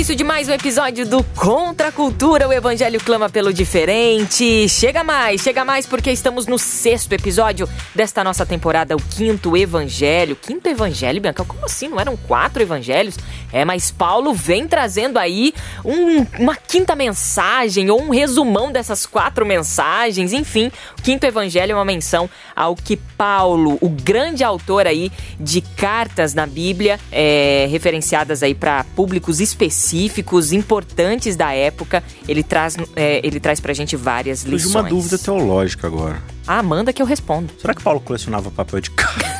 Início de mais um episódio do Contra a Cultura, o Evangelho clama pelo diferente. Chega mais, chega mais, porque estamos no sexto episódio desta nossa temporada, o quinto Evangelho. Quinto Evangelho, Bianca? Como assim? Não eram quatro evangelhos? É, mas Paulo vem trazendo aí um, uma quinta mensagem, ou um resumão dessas quatro mensagens. Enfim, o quinto Evangelho é uma menção ao que Paulo, o grande autor aí de cartas na Bíblia, é, referenciadas aí para públicos específicos específicos, importantes da época. Ele traz, é, ele traz pra gente várias lições. Surgiu uma dúvida teológica agora. Ah, manda que eu respondo. Será que Paulo colecionava papel de carta?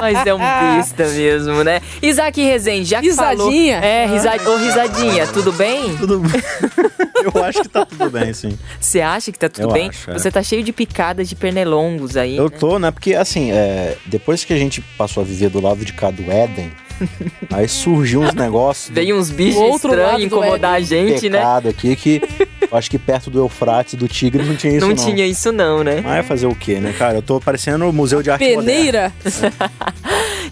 Mas é um besta mesmo, né? Isaac Rezende, já que risadinha? falou... É, risad... Ô, risadinha, tudo bem? Tudo bem. Eu acho que tá tudo bem, sim. Você acha que tá tudo Eu bem? acho, é. Você tá cheio de picadas de pernilongos aí. Eu né? tô, né? Porque, assim, é, depois que a gente passou a viver do lado de cá do Éden, aí surgiu uns negócios Veio uns bichos estranhos incomodar a gente, né? aqui que eu acho que perto do Eufrates, do Tigre, não tinha isso não não. tinha isso não, né? Mas é fazer o quê, né, cara? Eu tô parecendo o Museu de Arte Moderna. Peneira.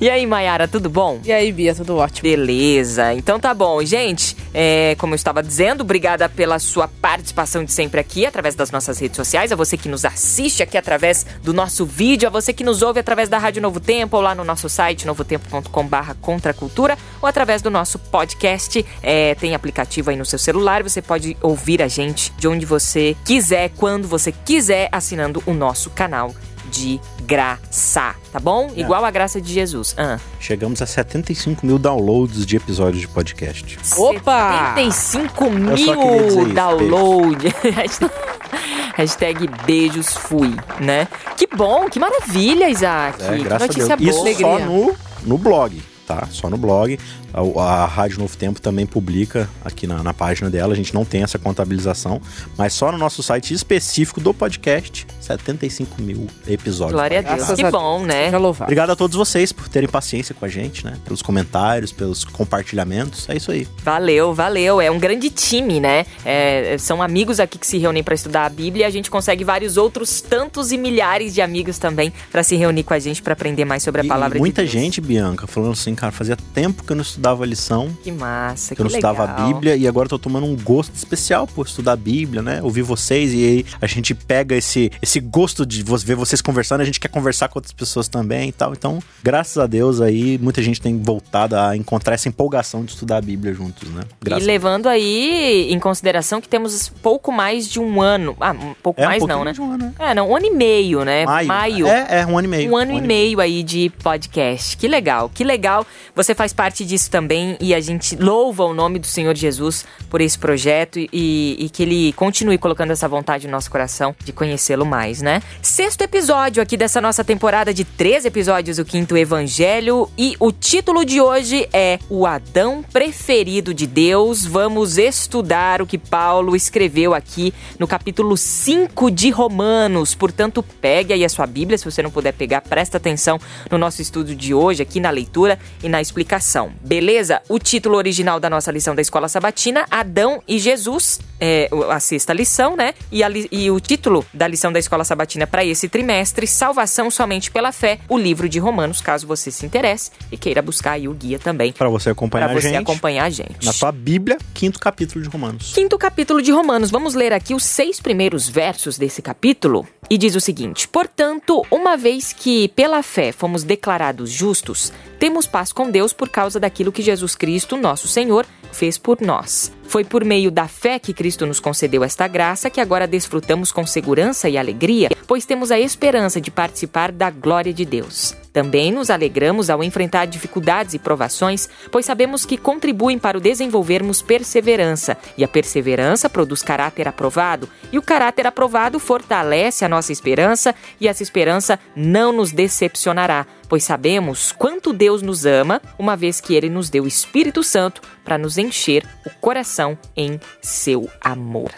E aí, Mayara, tudo bom? E aí, Bia, tudo ótimo. Beleza, então tá bom. Gente, é, como eu estava dizendo, obrigada pela sua participação de sempre aqui, através das nossas redes sociais, a você que nos assiste aqui através do nosso vídeo, a você que nos ouve através da Rádio Novo Tempo, ou lá no nosso site, novotempo.com barra contracultura, ou através do nosso podcast. É, tem aplicativo aí no seu celular, você pode ouvir a gente de onde você quiser, quando você quiser, assinando o nosso canal de graça, tá bom? Igual a graça de Jesus. Ah. Chegamos a 75 mil downloads de episódios de podcast. Opa! 75 Eu só queria dizer mil isso, download. Hashtag beijos fui, né? Que bom, que maravilha, Isaac. É, que graças notícia a Deus. boa. Isso só no, no blog, tá? Só no blog. A, a Rádio Novo Tempo também publica aqui na, na página dela. A gente não tem essa contabilização, mas só no nosso site específico do podcast, 75 mil episódios. Glória a Deus. Graças Que bom, né? Obrigado a todos vocês por terem paciência com a gente, né? Pelos comentários, pelos compartilhamentos. É isso aí. Valeu, valeu. É um grande time, né? É, são amigos aqui que se reúnem para estudar a Bíblia e a gente consegue vários outros tantos e milhares de amigos também para se reunir com a gente para aprender mais sobre a E palavra muita de Deus. gente, Bianca, falando assim, cara, fazia tempo que eu não estudava a lição, Que massa, que eu não legal. estudava a Bíblia e agora tô tomando um gosto especial por estudar a Bíblia, né? Ouvir vocês e aí a gente pega esse, esse gosto de ver vocês conversando, a gente quer conversar com outras pessoas também e tal. Então, graças a Deus aí, muita gente tem voltado a encontrar essa empolgação de estudar a Bíblia juntos, né? Graças E levando aí em consideração que temos pouco mais de um ano. Ah, um pouco É, um mais pouquinho não, né? de um ano, né? É, não, um ano e meio, né? Maio. É, é, um ano e meio. Um ano e meio aí de podcast. Que legal, que legal. Você faz parte disso também e a gente louva o nome do Senhor Jesus por esse projeto e, e que ele continue colocando essa vontade no nosso coração de conhecê-lo mais, né? Sexto episódio aqui dessa nossa temporada de três episódios, o quinto Evangelho. E o título de hoje é O Adão Preferido de Deus. Vamos estudar o que Paulo escreveu aqui no capítulo 5 de Romanos. Portanto, pegue aí a sua Bíblia, se você não puder pegar, presta atenção no nosso estudo de hoje, aqui na leitura e na explicação. Beleza? O título original da nossa lição da Escola Sabatina, Adão e Jesus, é a sexta lição, né? E, a e o título da lição da Escola Sabatina para esse trimestre, Salvação Somente pela Fé, o livro de Romanos, caso você se interesse e queira buscar aí o guia também Pra você acompanhar para você a gente acompanhar a gente. na sua Bíblia, quinto capítulo de Romanos. Quinto capítulo de Romanos. Vamos ler aqui os seis primeiros versos desse capítulo. E diz o seguinte: Portanto, uma vez que pela fé fomos declarados justos, temos paz com Deus por causa daquilo que Jesus Cristo, nosso Senhor, fez por nós. Foi por meio da fé que Cristo nos concedeu esta graça que agora desfrutamos com segurança e alegria, pois temos a esperança de participar da glória de Deus. Também nos alegramos ao enfrentar dificuldades e provações, pois sabemos que contribuem para o desenvolvermos perseverança, e a perseverança produz caráter aprovado, e o caráter aprovado fortalece a nossa esperança, e essa esperança não nos decepcionará, pois sabemos quanto Deus nos ama, uma vez que ele nos deu o Espírito Santo para nos encher o coração em seu amor.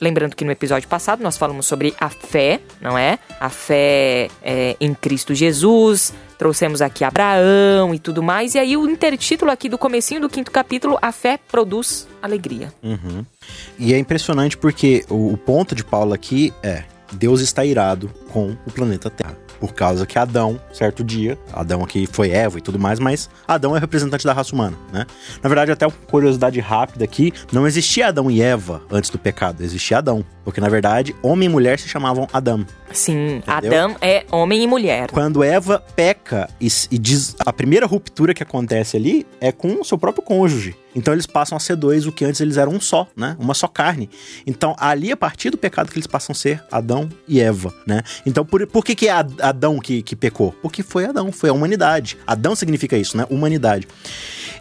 Lembrando que no episódio passado nós falamos sobre a fé, não é? A fé é, em Cristo Jesus, trouxemos aqui Abraão e tudo mais. E aí o intertítulo aqui do comecinho do quinto capítulo, a fé produz alegria. Uhum. E é impressionante porque o, o ponto de Paulo aqui é Deus está irado com o planeta Terra por causa que Adão, certo dia, Adão aqui foi Eva e tudo mais, mas Adão é representante da raça humana, né? Na verdade, até uma curiosidade rápida aqui, não existia Adão e Eva antes do pecado, existia Adão. Porque, na verdade, homem e mulher se chamavam Adão. Sim, Entendeu? Adão é homem e mulher. Quando Eva peca e, e, diz. A primeira ruptura que acontece ali é com o seu próprio cônjuge. Então eles passam a ser dois, o que antes eles eram um só, né? Uma só carne. Então, ali, a partir do pecado, que eles passam a ser Adão e Eva, né? Então, por, por que, que é Adão que, que pecou? Porque foi Adão, foi a humanidade. Adão significa isso, né? Humanidade.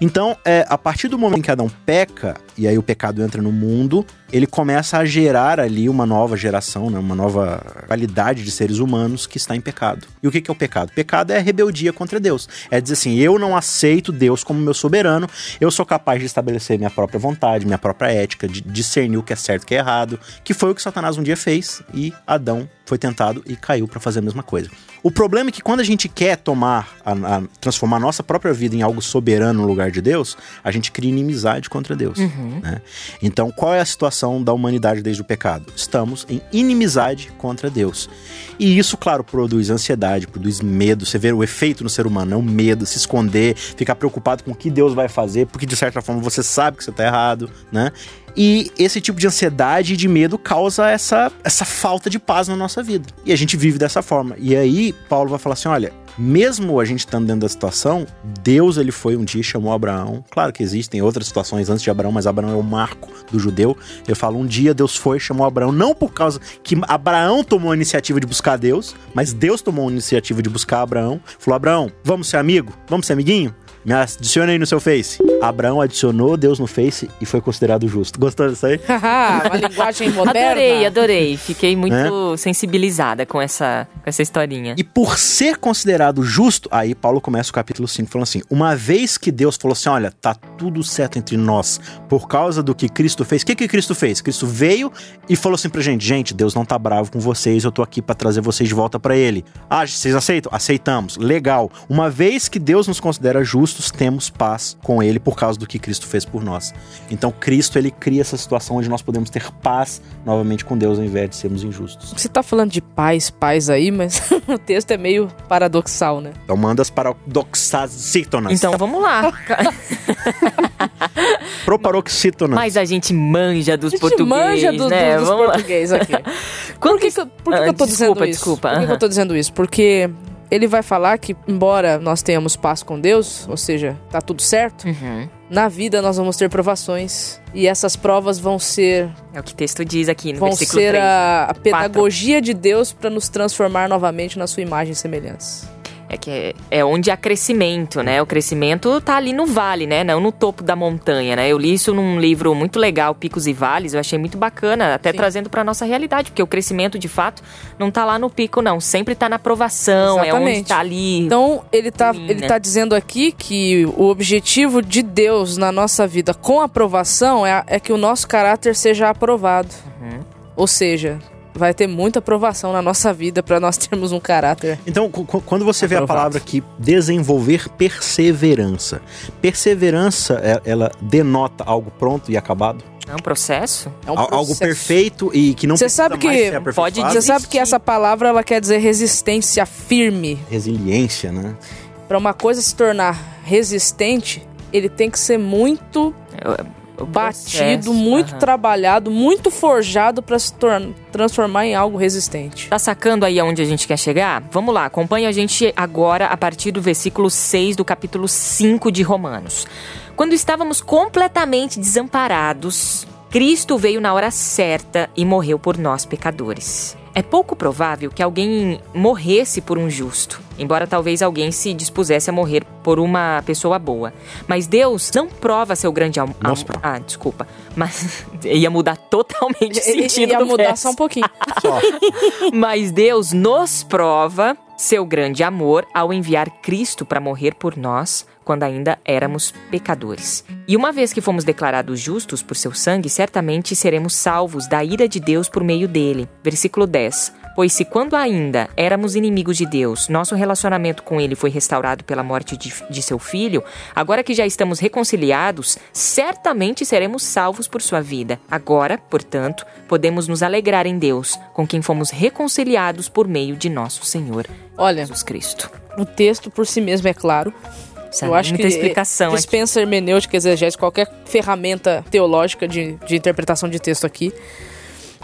Então, é, a partir do momento que Adão peca, e aí o pecado entra no mundo, ele começa a gerar ali uma nova geração, né, uma nova qualidade de seres humanos que está em pecado. E o que é o pecado? Pecado é rebeldia contra Deus. É dizer assim, eu não aceito Deus como meu soberano, eu sou capaz de estabelecer minha própria vontade, minha própria ética, de discernir o que é certo e o que é errado, que foi o que Satanás um dia fez e Adão foi tentado e caiu para fazer a mesma coisa. O problema é que quando a gente quer tomar, a, a, transformar a nossa própria vida em algo soberano no lugar de Deus, a gente cria inimizade contra Deus. Uhum. Né? Então, qual é a situação da humanidade desde o pecado? Estamos em inimizade contra Deus. E isso, claro, produz ansiedade, produz medo. Você vê o efeito no ser humano, é o medo, se esconder, ficar preocupado com o que Deus vai fazer, porque de certa forma você sabe que você está errado, né? E esse tipo de ansiedade e de medo causa essa, essa falta de paz na nossa vida. E a gente vive dessa forma. E aí, Paulo vai falar assim: olha, mesmo a gente estando dentro da situação, Deus ele foi um dia chamou Abraão. Claro que existem outras situações antes de Abraão, mas Abraão é o marco do judeu. Eu falo um dia Deus foi chamou Abraão não por causa que Abraão tomou a iniciativa de buscar Deus, mas Deus tomou a iniciativa de buscar Abraão. Falou Abraão, vamos ser amigo, vamos ser amiguinho. Me adicione aí no seu Face. Abraão adicionou Deus no Face e foi considerado justo. Gostou disso aí? Uma linguagem moderna. Adorei, adorei. Fiquei muito é? sensibilizada com essa, com essa historinha. E por ser considerado justo, aí Paulo começa o capítulo 5 falando assim: uma vez que Deus falou assim: olha, tá tudo certo entre nós por causa do que Cristo fez. O que, que Cristo fez? Cristo veio e falou assim pra gente: gente, Deus não tá bravo com vocês, eu tô aqui para trazer vocês de volta para Ele. Ah, vocês aceitam? Aceitamos. Legal. Uma vez que Deus nos considera justos, justos temos paz com ele por causa do que Cristo fez por nós. Então Cristo ele cria essa situação onde nós podemos ter paz novamente com Deus ao invés de sermos injustos. Você tá falando de paz, paz aí, mas o texto é meio paradoxal, né? Então manda as paradoxasítonas. Então vamos lá. Proparoxítonas. Mas a gente manja dos portugueses, manja do, né? do, dos portugueses aqui. por que, que, por que, que eu tô desculpa, dizendo isso? Desculpa, Por que, que eu tô dizendo isso? Porque ele vai falar que, embora nós tenhamos paz com Deus, ou seja, tá tudo certo, uhum. na vida nós vamos ter provações. E essas provas vão ser. É o que o texto diz aqui no vão versículo ser 3, a, a pedagogia de Deus para nos transformar novamente na sua imagem e semelhança. É que é, é, onde há crescimento, né? O crescimento tá ali no vale, né? Não no topo da montanha, né? Eu li isso num livro muito legal, Picos e Vales, eu achei muito bacana, até Sim. trazendo para nossa realidade, porque o crescimento, de fato, não tá lá no pico, não. Sempre tá na aprovação, Exatamente. é onde tá ali. Então, ele tá, ele né? tá dizendo aqui que o objetivo de Deus na nossa vida com aprovação é, é que o nosso caráter seja aprovado. Uhum. Ou seja, vai ter muita aprovação na nossa vida para nós termos um caráter. Então, quando você aprovado. vê a palavra aqui, desenvolver perseverança, perseverança, é, ela denota algo pronto e acabado? É um processo? É um processo. Algo perfeito e que não Você sabe que pode Você sabe que essa palavra ela quer dizer resistência firme. Resiliência, né? Para uma coisa se tornar resistente, ele tem que ser muito batido, muito uhum. trabalhado, muito forjado para se transformar em algo resistente. Tá sacando aí aonde a gente quer chegar? Vamos lá, acompanha a gente agora a partir do versículo 6 do capítulo 5 de Romanos. Quando estávamos completamente desamparados, Cristo veio na hora certa e morreu por nós pecadores. É pouco provável que alguém morresse por um justo, embora talvez alguém se dispusesse a morrer por uma pessoa boa. Mas Deus não prova seu grande amor. Ah, desculpa. Mas ia mudar totalmente o sentido ia do mudar verso. só um pouquinho. Mas Deus nos prova seu grande amor ao enviar Cristo para morrer por nós quando ainda éramos pecadores. E uma vez que fomos declarados justos por seu sangue, certamente seremos salvos da ira de Deus por meio dele. Versículo 10. Pois se quando ainda éramos inimigos de Deus, nosso relacionamento com ele foi restaurado pela morte de, de seu filho, agora que já estamos reconciliados, certamente seremos salvos por sua vida. Agora, portanto, podemos nos alegrar em Deus, com quem fomos reconciliados por meio de nosso Senhor Olha, Jesus Cristo. o texto por si mesmo é claro. Sabe? Eu acho Muita que explicação aqui. dispensa hermenêutica, exegese, qualquer ferramenta teológica de, de interpretação de texto aqui.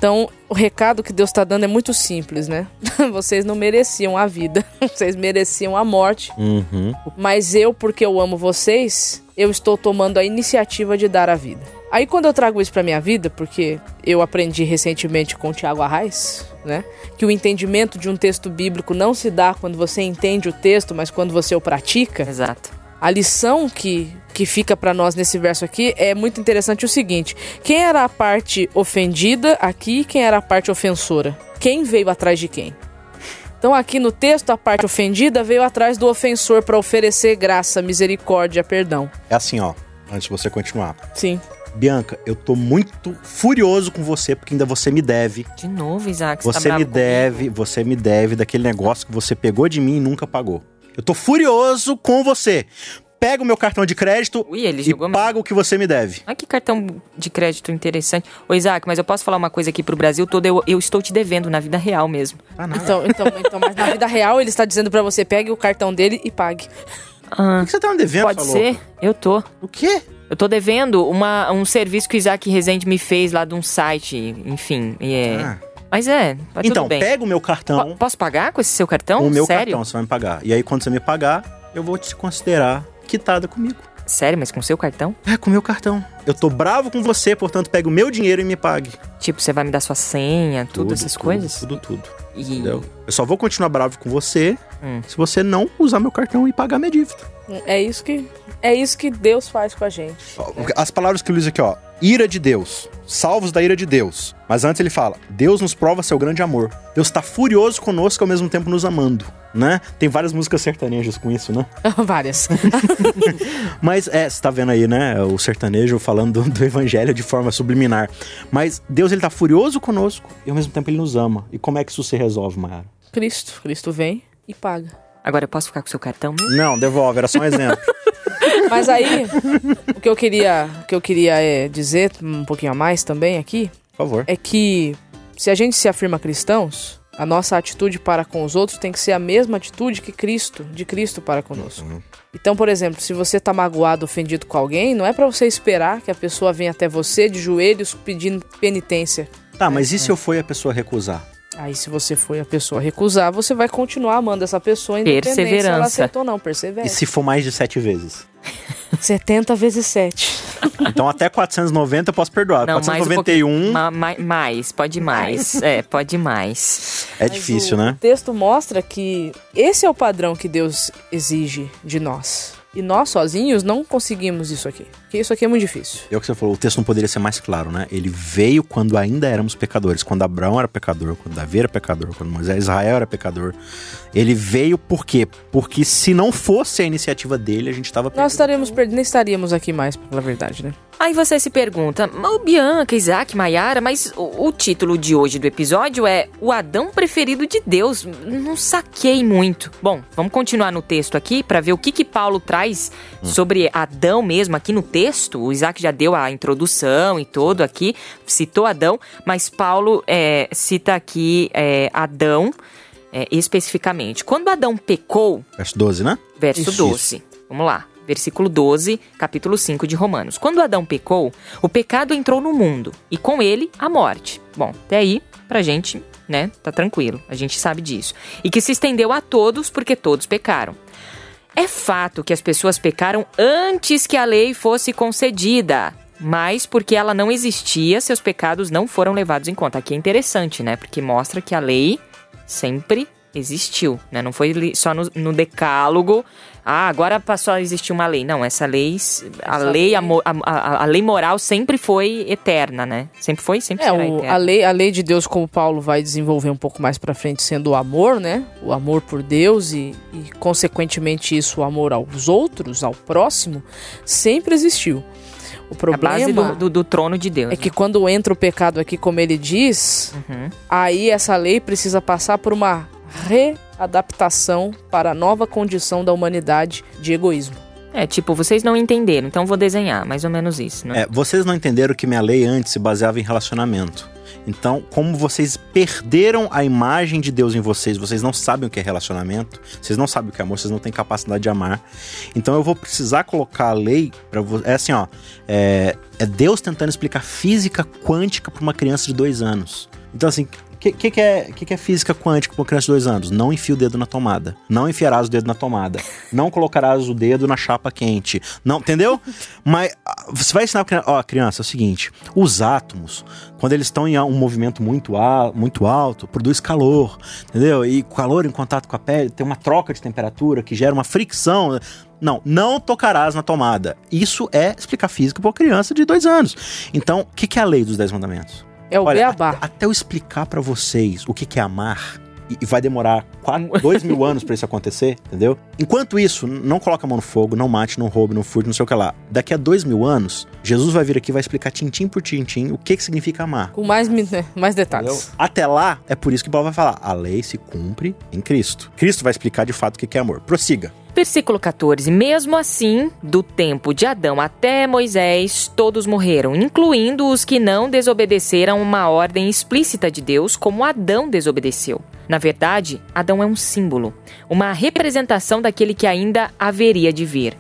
Então, o recado que Deus está dando é muito simples, né? Vocês não mereciam a vida, vocês mereciam a morte. Uhum. Mas eu, porque eu amo vocês, eu estou tomando a iniciativa de dar a vida. Aí quando eu trago isso pra minha vida, porque eu aprendi recentemente com o Tiago Arraes, né? Que o entendimento de um texto bíblico não se dá quando você entende o texto, mas quando você o pratica. Exato. A lição que, que fica pra nós nesse verso aqui é muito interessante o seguinte: quem era a parte ofendida aqui e quem era a parte ofensora? Quem veio atrás de quem? Então, aqui no texto, a parte ofendida veio atrás do ofensor para oferecer graça, misericórdia, perdão. É assim, ó. Antes de você continuar. Sim. Bianca, eu tô muito furioso com você, porque ainda você me deve. De novo, Isaac, você, Você tá me bravo deve, comigo? você me deve daquele negócio que você pegou de mim e nunca pagou. Eu tô furioso com você. Pega o meu cartão de crédito Ui, ele e mesmo. paga o que você me deve. Olha que cartão de crédito interessante. Ô, Isaac, mas eu posso falar uma coisa aqui pro Brasil todo? Eu, eu estou te devendo na vida real mesmo. Ah, nada. Então, então, então, mas na vida real ele está dizendo pra você: pegue o cartão dele e pague. Ah, O que você tá me devendo, pode ser? louca? Eu tô. O quê? Eu tô devendo uma, um serviço que o Isaac Rezende me fez lá de um site, enfim. e é... Ah. Mas é, mas Então, pega o meu cartão, Posso pagar com esse seu cartão? o meu Sério? cartão, você vai me pagar. E aí, quando você me pagar, eu vou te considerar quitada comigo. Sério, mas com o seu cartão? É, com o meu cartão. Eu tô bravo com você, portanto, pega o meu dinheiro e me pague. Tipo, você vai me dar sua senha, tudo, essas tudo, coisas? Tudo, tudo. E... Entendeu? Eu só vou continuar bravo com você Hum. se você não usar meu cartão e pagar minha dívida. É isso que, é isso que Deus faz com a gente. As palavras que o Luiz aqui, ó. Ira de Deus. Salvos da ira de Deus. Mas antes ele fala: Deus nos prova seu grande amor. Deus está furioso conosco ao mesmo tempo nos amando, né? Tem várias músicas sertanejas com isso, né? Várias. Mas é, você tá vendo aí, né? O sertanejo falando do, do evangelho de forma subliminar. Mas Deus ele tá furioso conosco e ao mesmo tempo ele nos ama. E como é que isso se resolve, Mayara? Cristo. Cristo vem e paga. Agora eu posso ficar com o seu cartão mesmo? Não, devolve, era só um exemplo. Mas aí, o que eu queria, o que eu queria é, dizer um pouquinho a mais também aqui Por favor. é que se a gente se afirma cristãos, a nossa atitude para com os outros tem que ser a mesma atitude que Cristo, de Cristo para conosco. Então, por exemplo, se você tá magoado, ofendido com alguém, não é pra você esperar que a pessoa venha até você de joelhos pedindo penitência. Tá, mas e se eu for e a pessoa recusar? Aí, se você foi a pessoa recusar, você vai continuar amando essa pessoa independente se ela Perseverança. aceitou ou não. Persevere. E se for mais de sete vezes? 70 vezes 7. Então até 490 eu posso perdoar. Não, mais um 491 pouquinho. Ma- ma- mais, pode ir mais. é, pode mais. é Mas difícil, o, né? O texto mostra que esse é o padrão que Deus exige de nós. E nós sozinhos não conseguimos isso aqui. Porque isso aqui é muito difícil. É o que você falou, o texto não poderia ser mais claro, né? Ele veio quando ainda éramos pecadores. Quando Abraão era pecador, quando Davi era pecador, quando Moisés, Israel era pecador. Ele veio por quê? Porque se não fosse a iniciativa dele, a gente estava Nós estaremos perdidos, nem estaríamos aqui mais, pela verdade, né? Aí você se pergunta, "Ô, Bianca, Isaac, Maiara, mas o, o título de hoje do episódio é O Adão Preferido de Deus. Não saquei muito. Bom, vamos continuar no texto aqui para ver o que, que Paulo traz sobre Adão mesmo aqui no texto. O Isaac já deu a introdução e todo aqui, citou Adão, mas Paulo é, cita aqui é, Adão é, especificamente. Quando Adão pecou, Verso 12, né? verso Isso, 12. Vamos lá. Versículo 12, capítulo 5 de Romanos. Quando Adão pecou, o pecado entrou no mundo e com ele a morte. Bom, até aí, pra gente, né, tá tranquilo, a gente sabe disso. E que se estendeu a todos porque todos pecaram. É fato que as pessoas pecaram antes que a lei fosse concedida. mas porque ela não existia, seus pecados não foram levados em conta. Aqui é interessante, né? Porque mostra que a lei sempre existiu, né? Não foi só no, no decálogo ah, agora passou a existir uma lei. Não, essa lei, a essa lei, a, a, a, lei moral sempre foi eterna, né? Sempre foi, sempre é, o, a lei, a lei de Deus, como Paulo vai desenvolver um pouco mais para frente, sendo o amor, né? O amor por Deus e, e, consequentemente, isso, o amor aos outros, ao próximo, sempre existiu. O problema é a base do, do, do, trono de Deus. É né? que quando entra o pecado aqui, como ele diz, uhum. aí essa lei precisa passar por uma readaptação para a nova condição da humanidade de egoísmo. É, tipo, vocês não entenderam, então vou desenhar, mais ou menos isso, né? É, vocês não entenderam que minha lei antes se baseava em relacionamento. Então, como vocês perderam a imagem de Deus em vocês, vocês não sabem o que é relacionamento, vocês não sabem o que é amor, vocês não têm capacidade de amar. Então, eu vou precisar colocar a lei para você. É assim, ó. É, é Deus tentando explicar física quântica para uma criança de dois anos. Então, assim, que, que, que, é, que, que é física quântica para uma criança de dois anos? Não enfia o dedo na tomada. Não enfiarás o dedo na tomada. Não colocarás o dedo na chapa quente. Não, entendeu? Mas ah, você vai ensinar para ó, criança, é o seguinte: os átomos, quando eles estão em um movimento muito, muito alto, produz calor, entendeu? E calor em contato com a pele tem uma troca de temperatura que gera uma fricção. Não, não tocarás na tomada. Isso é explicar física para uma criança de dois anos. Então, o que, que é a lei dos dez mandamentos? É o Olha, beabá. Até, até eu explicar para vocês o que, que é amar, e vai demorar quatro, dois mil anos para isso acontecer, entendeu? Enquanto isso, não coloca a mão no fogo, não mate, não roube, não furte, não sei o que lá. Daqui a dois mil anos, Jesus vai vir aqui e vai explicar tintim por tintim o que, que significa amar. Com mais, né, mais detalhes. Entendeu? Até lá, é por isso que Paulo vai falar: a lei se cumpre em Cristo. Cristo vai explicar de fato o que é amor. Prossiga. Versículo 14: Mesmo assim, do tempo de Adão até Moisés, todos morreram, incluindo os que não desobedeceram uma ordem explícita de Deus, como Adão desobedeceu. Na verdade, Adão é um símbolo, uma representação daquele que ainda haveria de vir.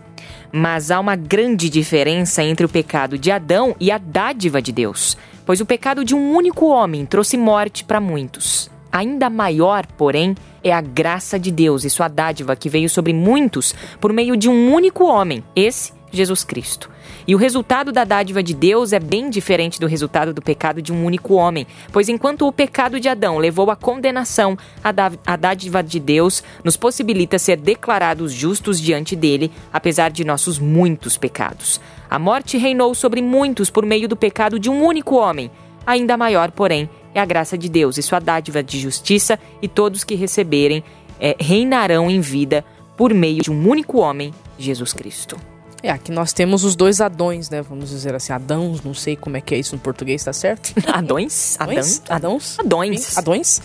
Mas há uma grande diferença entre o pecado de Adão e a dádiva de Deus, pois o pecado de um único homem trouxe morte para muitos. Ainda maior, porém, é a graça de Deus e sua dádiva que veio sobre muitos por meio de um único homem, esse Jesus Cristo. E o resultado da dádiva de Deus é bem diferente do resultado do pecado de um único homem, pois enquanto o pecado de Adão levou à condenação, a dádiva de Deus nos possibilita ser declarados justos diante dele, apesar de nossos muitos pecados. A morte reinou sobre muitos por meio do pecado de um único homem. Ainda maior, porém, é a graça de Deus e sua dádiva de justiça, e todos que receberem é, reinarão em vida por meio de um único homem, Jesus Cristo. É, aqui nós temos os dois Adões, né? Vamos dizer assim, Adãos, não sei como é que é isso no português, tá certo? Adões? Adões? Adãos? Adões. Adões.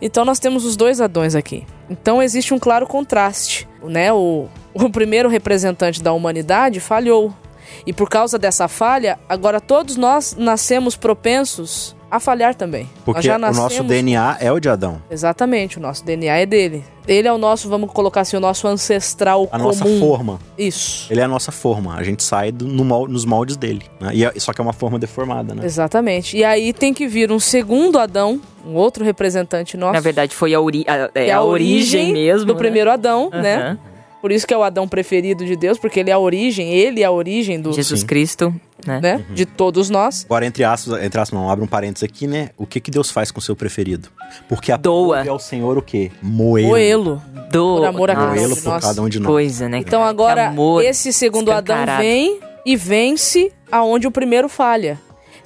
Então nós temos os dois Adões aqui. Então existe um claro contraste, né? O, o primeiro representante da humanidade falhou. E por causa dessa falha, agora todos nós nascemos propensos a falhar também. Porque o nosso DNA é o de Adão. Exatamente, o nosso DNA é dele. Ele é o nosso, vamos colocar assim, o nosso ancestral a comum. A nossa forma. Isso. Ele é a nossa forma. A gente sai do, no, nos moldes dele. Né? E é, só que é uma forma deformada, né? Exatamente. E aí tem que vir um segundo Adão, um outro representante nosso. Na verdade, foi a, ori a, é, é a, a origem, origem, mesmo. Do né? primeiro Adão, uhum. né? Por isso que é o Adão preferido de Deus, porque ele é a origem, ele é a origem do Jesus Sim. Cristo, né? né? Uhum. De todos nós. Agora, entre aspas, entre aspas, não, abre um parênteses aqui, né? O que que Deus faz com o seu preferido? Porque a Doa. é o Senhor o quê? Moelo.Elo. Doa. Por amor a cada Moelo por cada um de nós. Coisa, né? Então agora, esse segundo Adão vem e vence aonde o primeiro falha.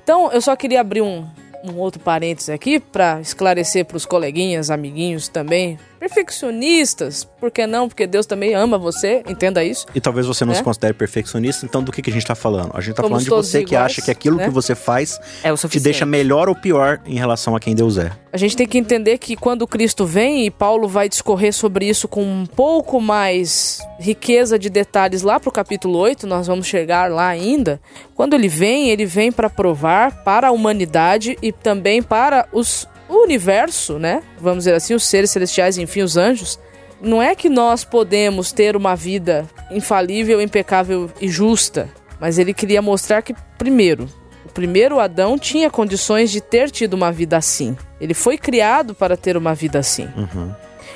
Então, eu só queria abrir um, um outro parênteses aqui para esclarecer para os coleguinhas, amiguinhos também, perfeccionistas, por que não? Porque Deus também ama você, entenda isso. E talvez você não né? se considere perfeccionista, então do que, que a gente está falando? A gente está falando de você iguais, que acha que aquilo né? que você faz é te deixa melhor ou pior em relação a quem Deus é. A gente tem que entender que quando Cristo vem, e Paulo vai discorrer sobre isso com um pouco mais riqueza de detalhes lá pro capítulo 8, nós vamos chegar lá ainda. Quando ele vem, ele vem para provar para a humanidade e também para os o universo, né? Vamos dizer assim, os seres celestiais, enfim, os anjos. Não é que nós podemos ter uma vida infalível, impecável e justa, mas ele queria mostrar que, primeiro, o primeiro Adão tinha condições de ter tido uma vida assim. Ele foi criado para ter uma vida assim. Uhum.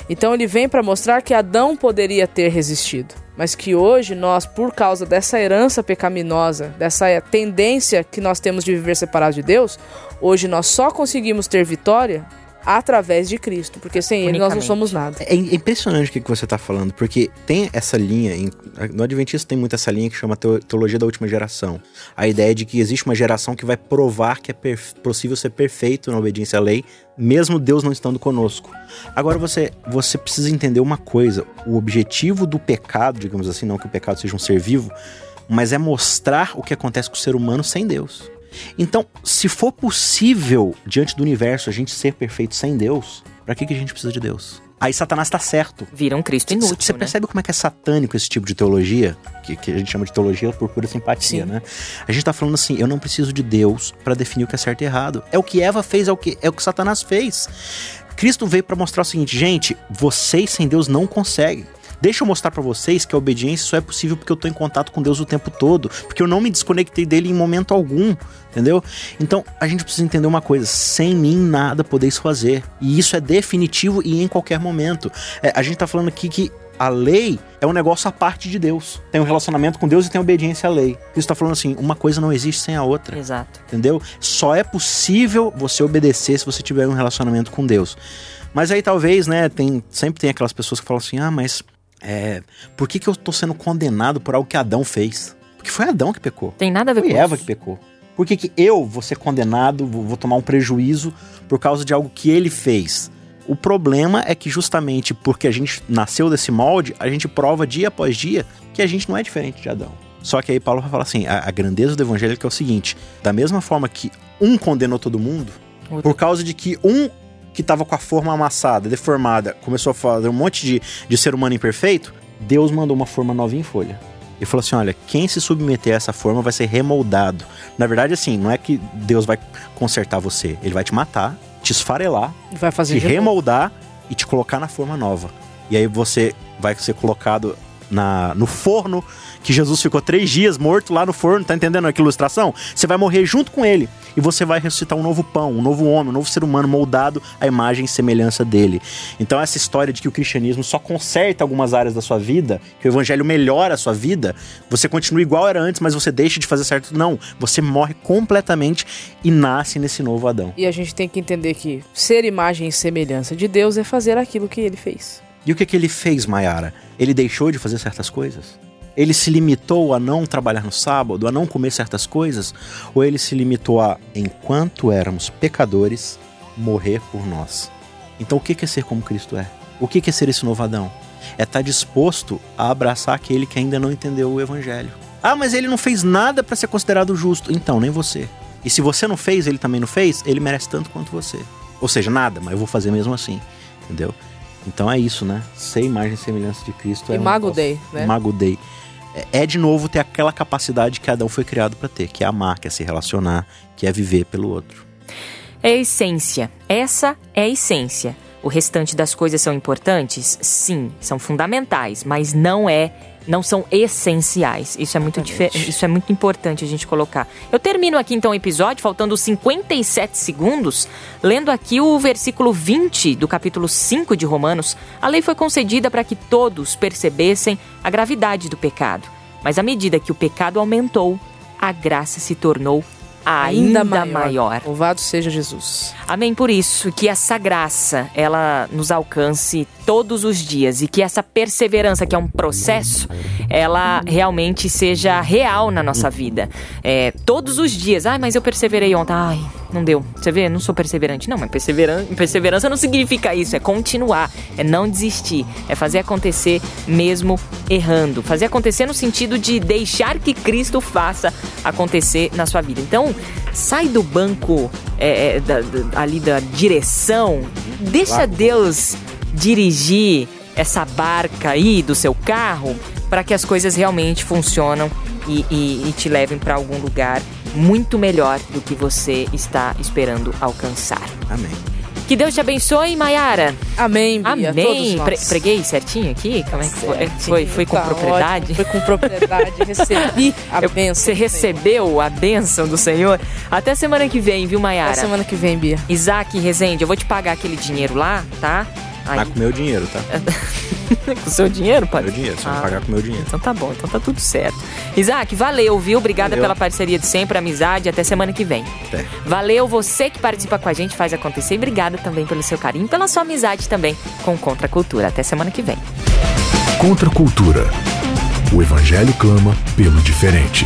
Então ele vem para mostrar que Adão poderia ter resistido, mas que hoje nós, por causa dessa herança pecaminosa, dessa tendência que nós temos de viver separados de Deus, hoje nós só conseguimos ter vitória através de Cristo, porque sem ele nós não somos nada. É, impressionante o que você está falando, porque tem essa linha, no Adventista tem muito essa linha que chama teologia da última geração. A ideia de que existe uma geração que vai provar que é possível ser perfeito na obediência à lei, mesmo Deus não estando conosco. Agora você, você precisa entender uma coisa, o objetivo do pecado, digamos assim, não que o pecado seja um ser vivo, mas é mostrar o que acontece com o ser humano sem Deus. Então, se for possível, diante do universo, a gente ser perfeito sem Deus, para que, que a gente precisa de Deus? Aí Satanás está certo. Vira um Cristo inútil. Você né? percebe como é que é satânico esse tipo de teologia? Que, que a gente chama de teologia por pura simpatia, Sim. né? A gente está falando assim: eu não preciso de Deus para definir o que é certo e errado. É o que Eva fez, é o que, é o que Satanás fez. Cristo veio para mostrar o seguinte, gente, vocês sem Deus não conseguem. Deixa eu mostrar para vocês que a obediência só é possível porque eu tô em contato com Deus o tempo todo, porque eu não me desconectei dele em momento algum, entendeu? Então, a gente precisa entender uma coisa, sem mim nada podeis fazer. E isso é definitivo e em qualquer momento. É, a gente tá falando aqui que a lei é um negócio à parte de Deus. Tem um relacionamento com Deus e tem obediência à lei. Isso está falando assim, uma coisa não existe sem a outra. Exato. Entendeu? Só é possível você obedecer se você tiver um relacionamento com Deus. Mas aí talvez, né, tem, sempre tem aquelas pessoas que falam assim: "Ah, mas é, por que, que eu estou sendo condenado por algo que Adão fez? Porque foi Adão que pecou. Tem nada a ver foi com Eva isso. que pecou. Por que, que eu vou ser condenado, vou, vou tomar um prejuízo por causa de algo que ele fez? O problema é que justamente porque a gente nasceu desse molde, a gente prova dia após dia que a gente não é diferente de Adão. Só que aí Paulo vai falar assim: a, a grandeza do evangelho é, é o seguinte: da mesma forma que um condenou todo mundo, por causa de que um que estava com a forma amassada, deformada, começou a fazer um monte de, de ser humano imperfeito, Deus mandou uma forma nova em folha. E falou assim: olha, quem se submeter a essa forma vai ser remoldado. Na verdade, assim, não é que Deus vai consertar você, ele vai te matar, te esfarelar, vai fazer te remoldar e te colocar na forma nova. E aí você vai ser colocado na, no forno que Jesus ficou três dias morto lá no forno, tá entendendo aquela ilustração? Você vai morrer junto com ele e você vai ressuscitar um novo pão, um novo homem, um novo ser humano moldado à imagem e semelhança dele. Então essa história de que o cristianismo só conserta algumas áreas da sua vida, que o evangelho melhora a sua vida, você continua igual era antes, mas você deixa de fazer certo. Não, você morre completamente e nasce nesse novo Adão. E a gente tem que entender que ser imagem e semelhança de Deus é fazer aquilo que ele fez. E o que, que ele fez, Mayara? Ele deixou de fazer certas coisas? Ele se limitou a não trabalhar no sábado, a não comer certas coisas? Ou ele se limitou a, enquanto éramos pecadores, morrer por nós? Então o que é ser como Cristo é? O que é ser esse novo Adão? É estar tá disposto a abraçar aquele que ainda não entendeu o evangelho. Ah, mas ele não fez nada para ser considerado justo. Então, nem você. E se você não fez, ele também não fez, ele merece tanto quanto você. Ou seja, nada, mas eu vou fazer mesmo assim. Entendeu? Então é isso, né? Ser imagem e semelhança de Cristo é Imago um Dei, né? Imago Dei. É, é de novo ter aquela capacidade que Adão foi criado para ter, que é amar, que é se relacionar, que é viver pelo outro. É a essência. Essa é a essência. O restante das coisas são importantes? Sim, são fundamentais, mas não é não são essenciais. Isso é muito isso é muito importante a gente colocar. Eu termino aqui então o episódio faltando 57 segundos, lendo aqui o versículo 20 do capítulo 5 de Romanos. A lei foi concedida para que todos percebessem a gravidade do pecado. Mas à medida que o pecado aumentou, a graça se tornou ainda, ainda maior. maior. Louvado seja Jesus. Amém por isso, que essa graça, ela nos alcance todos os dias e que essa perseverança, que é um processo, ela realmente seja real na nossa vida. É, todos os dias, ai, mas eu perseverei ontem, ai, não deu. Você vê, não sou perseverante. Não, mas perseverança, perseverança não significa isso, é continuar, é não desistir, é fazer acontecer mesmo errando. Fazer acontecer no sentido de deixar que Cristo faça acontecer na sua vida. Então, sai do banco é, é, da, da, ali da direção, deixa Deus dirigir essa barca aí do seu carro para que as coisas realmente funcionam e, e, e te levem para algum lugar muito melhor do que você está esperando alcançar. Amém. Que Deus te abençoe, Mayara. Amém, Bia, Amém. Pre preguei certinho aqui? Como é que foi? Foi, foi com tá propriedade? Ótimo. Foi com propriedade. Recebi a bênção. Você recebeu a bênção do Senhor? Até semana que vem, viu, Mayara? Até semana que vem, Bia. Isaac Rezende, eu vou te pagar aquele dinheiro lá, tá? Aí. Mas com meu dinheiro, tá? com o seu dinheiro, pai? Meu dinheiro, você ah, vai pagar com meu dinheiro. Então tá bom, então tá tudo certo. Isaac, valeu, viu? Obrigada valeu. pela parceria de sempre, amizade. Até semana que vem. Até. Valeu você que participa com a gente, faz acontecer. E obrigada também pelo seu carinho, pela sua amizade também com Contra a Cultura. Até semana que vem. Contra a Cultura. O Evangelho clama pelo diferente.